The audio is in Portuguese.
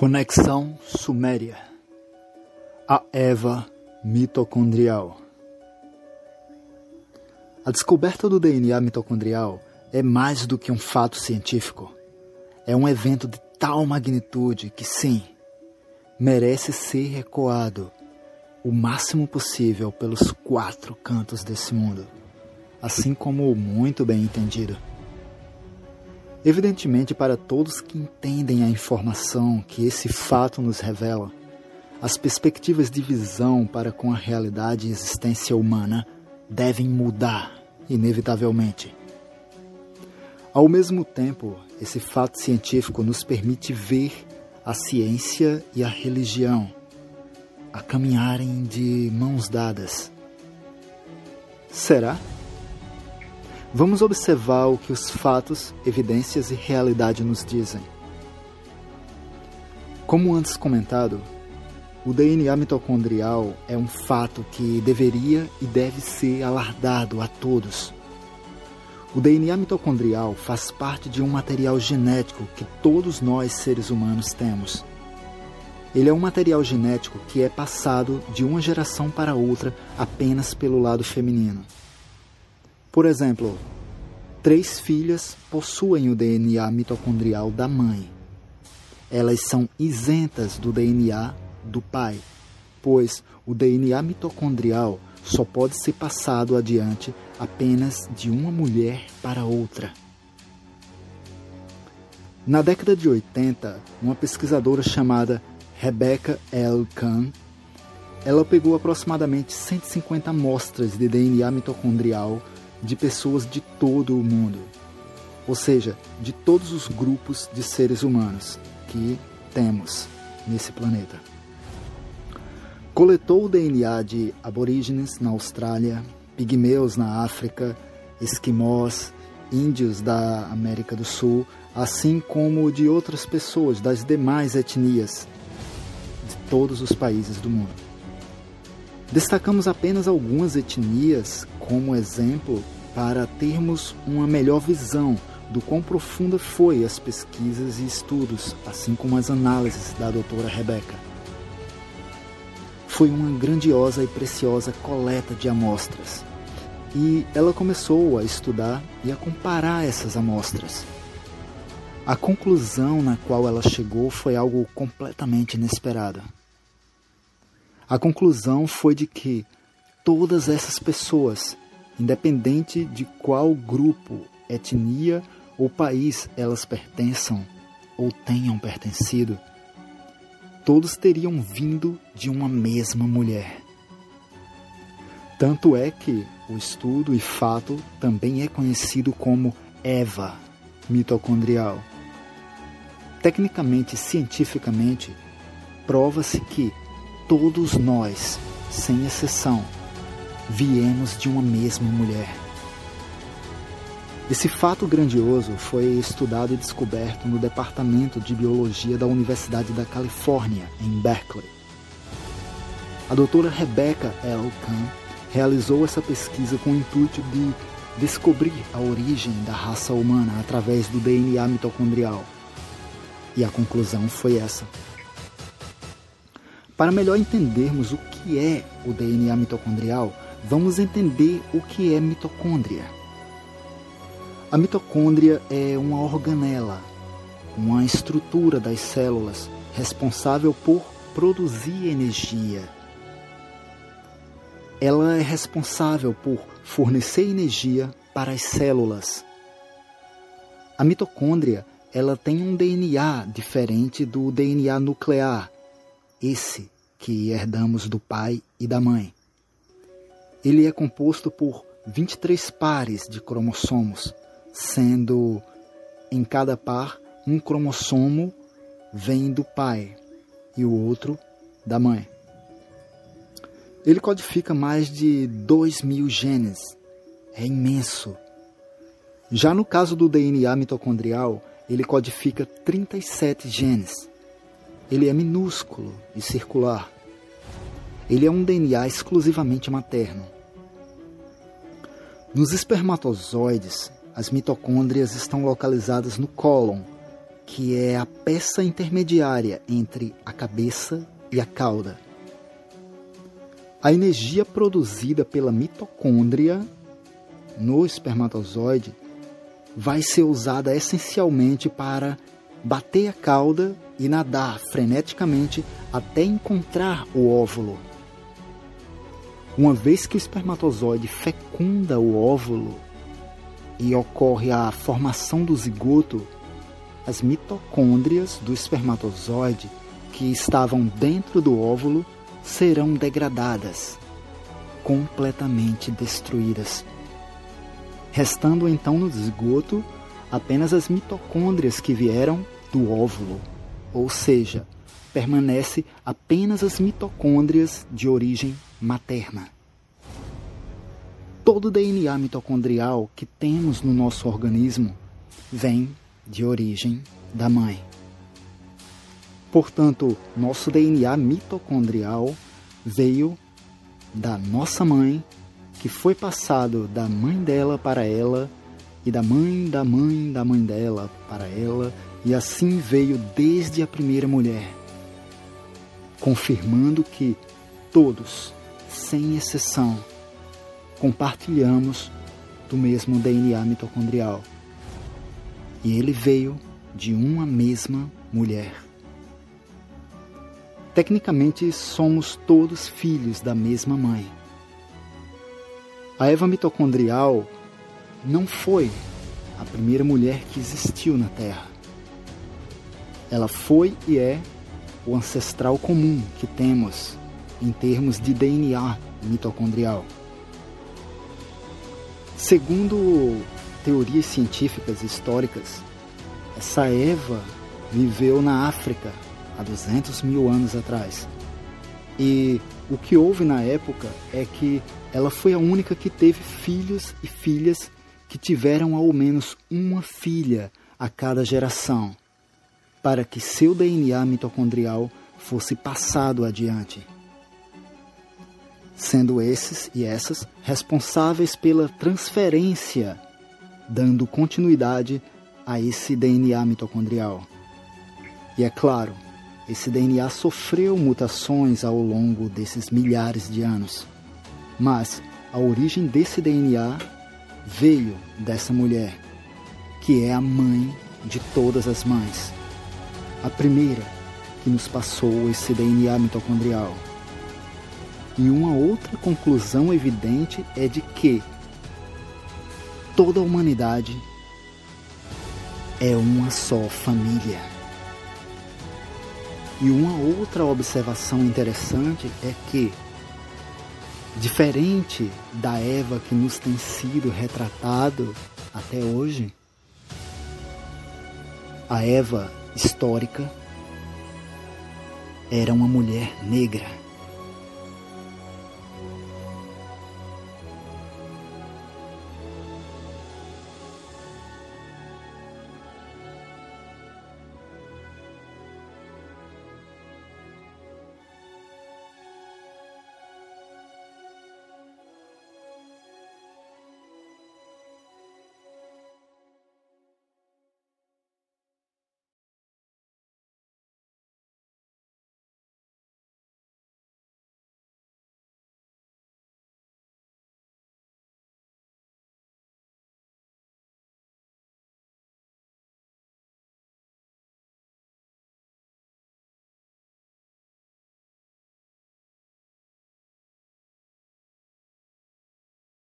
Conexão Suméria A Eva mitocondrial A descoberta do DNA mitocondrial é mais do que um fato científico. É um evento de tal magnitude que, sim, merece ser ecoado o máximo possível pelos quatro cantos desse mundo, assim como muito bem entendido. Evidentemente, para todos que entendem a informação que esse fato nos revela, as perspectivas de visão para com a realidade e existência humana devem mudar, inevitavelmente. Ao mesmo tempo, esse fato científico nos permite ver a ciência e a religião a caminharem de mãos dadas. Será? Vamos observar o que os fatos, evidências e realidade nos dizem. Como antes comentado, o DNA mitocondrial é um fato que deveria e deve ser alardado a todos. O DNA mitocondrial faz parte de um material genético que todos nós seres humanos temos. Ele é um material genético que é passado de uma geração para outra apenas pelo lado feminino. Por exemplo, três filhas possuem o DNA mitocondrial da mãe. Elas são isentas do DNA do pai, pois o DNA mitocondrial só pode ser passado adiante apenas de uma mulher para outra. Na década de 80, uma pesquisadora chamada Rebecca L. Kahn ela pegou aproximadamente 150 amostras de DNA mitocondrial de pessoas de todo o mundo, ou seja, de todos os grupos de seres humanos que temos nesse planeta. Coletou o DNA de aborígenes na Austrália, pigmeus na África, esquimós, índios da América do Sul, assim como de outras pessoas das demais etnias de todos os países do mundo. Destacamos apenas algumas etnias como exemplo para termos uma melhor visão do quão profunda foi as pesquisas e estudos, assim como as análises da doutora Rebeca. Foi uma grandiosa e preciosa coleta de amostras, e ela começou a estudar e a comparar essas amostras. A conclusão na qual ela chegou foi algo completamente inesperado. A conclusão foi de que todas essas pessoas, independente de qual grupo, etnia ou país elas pertençam ou tenham pertencido, todos teriam vindo de uma mesma mulher. Tanto é que o estudo e fato também é conhecido como EVA mitocondrial. Tecnicamente cientificamente, prova-se que todos nós, sem exceção, viemos de uma mesma mulher. Esse fato grandioso foi estudado e descoberto no Departamento de Biologia da Universidade da Califórnia, em Berkeley. A doutora Rebecca L. Kahn realizou essa pesquisa com o intuito de descobrir a origem da raça humana através do DNA mitocondrial. E a conclusão foi essa. Para melhor entendermos o que é o DNA mitocondrial, vamos entender o que é mitocôndria. A mitocôndria é uma organela, uma estrutura das células responsável por produzir energia. Ela é responsável por fornecer energia para as células. A mitocôndria, ela tem um DNA diferente do DNA nuclear, esse que herdamos do pai e da mãe. Ele é composto por 23 pares de cromossomos, sendo em cada par um cromossomo vem do pai e o outro da mãe. Ele codifica mais de 2 mil genes. É imenso. Já no caso do DNA mitocondrial, ele codifica 37 genes. Ele é minúsculo e circular. Ele é um DNA exclusivamente materno. Nos espermatozoides, as mitocôndrias estão localizadas no cólon, que é a peça intermediária entre a cabeça e a cauda. A energia produzida pela mitocôndria no espermatozoide vai ser usada essencialmente para bater a cauda e nadar freneticamente até encontrar o óvulo. Uma vez que o espermatozoide fecunda o óvulo e ocorre a formação do zigoto, as mitocôndrias do espermatozoide que estavam dentro do óvulo serão degradadas, completamente destruídas. Restando então no zigoto apenas as mitocôndrias que vieram do óvulo, ou seja, permanece apenas as mitocôndrias de origem materna. Todo o DNA mitocondrial que temos no nosso organismo vem de origem da mãe. Portanto, nosso DNA mitocondrial veio da nossa mãe, que foi passado da mãe dela para ela, e da mãe da mãe da mãe dela para ela, e assim veio desde a primeira mulher, confirmando que todos, sem exceção, compartilhamos do mesmo DNA mitocondrial. E ele veio de uma mesma mulher. Tecnicamente, somos todos filhos da mesma mãe. A Eva mitocondrial não foi a primeira mulher que existiu na Terra. Ela foi e é o ancestral comum que temos em termos de DNA mitocondrial. Segundo teorias científicas históricas, essa Eva viveu na África há 200 mil anos atrás. E o que houve na época é que ela foi a única que teve filhos e filhas que tiveram ao menos uma filha a cada geração, para que seu DNA mitocondrial fosse passado adiante. Sendo esses e essas responsáveis pela transferência dando continuidade a esse DNA mitocondrial. E é claro, esse DNA sofreu mutações ao longo desses milhares de anos. Mas a origem desse DNA veio dessa mulher, que é a mãe de todas as mães. A primeira que nos passou esse DNA mitocondrial. E uma outra conclusão evidente é de que toda a humanidade é uma só família. E uma outra observação interessante é que, diferente da Eva que nos tem sido retratado até hoje, a Eva histórica era uma mulher negra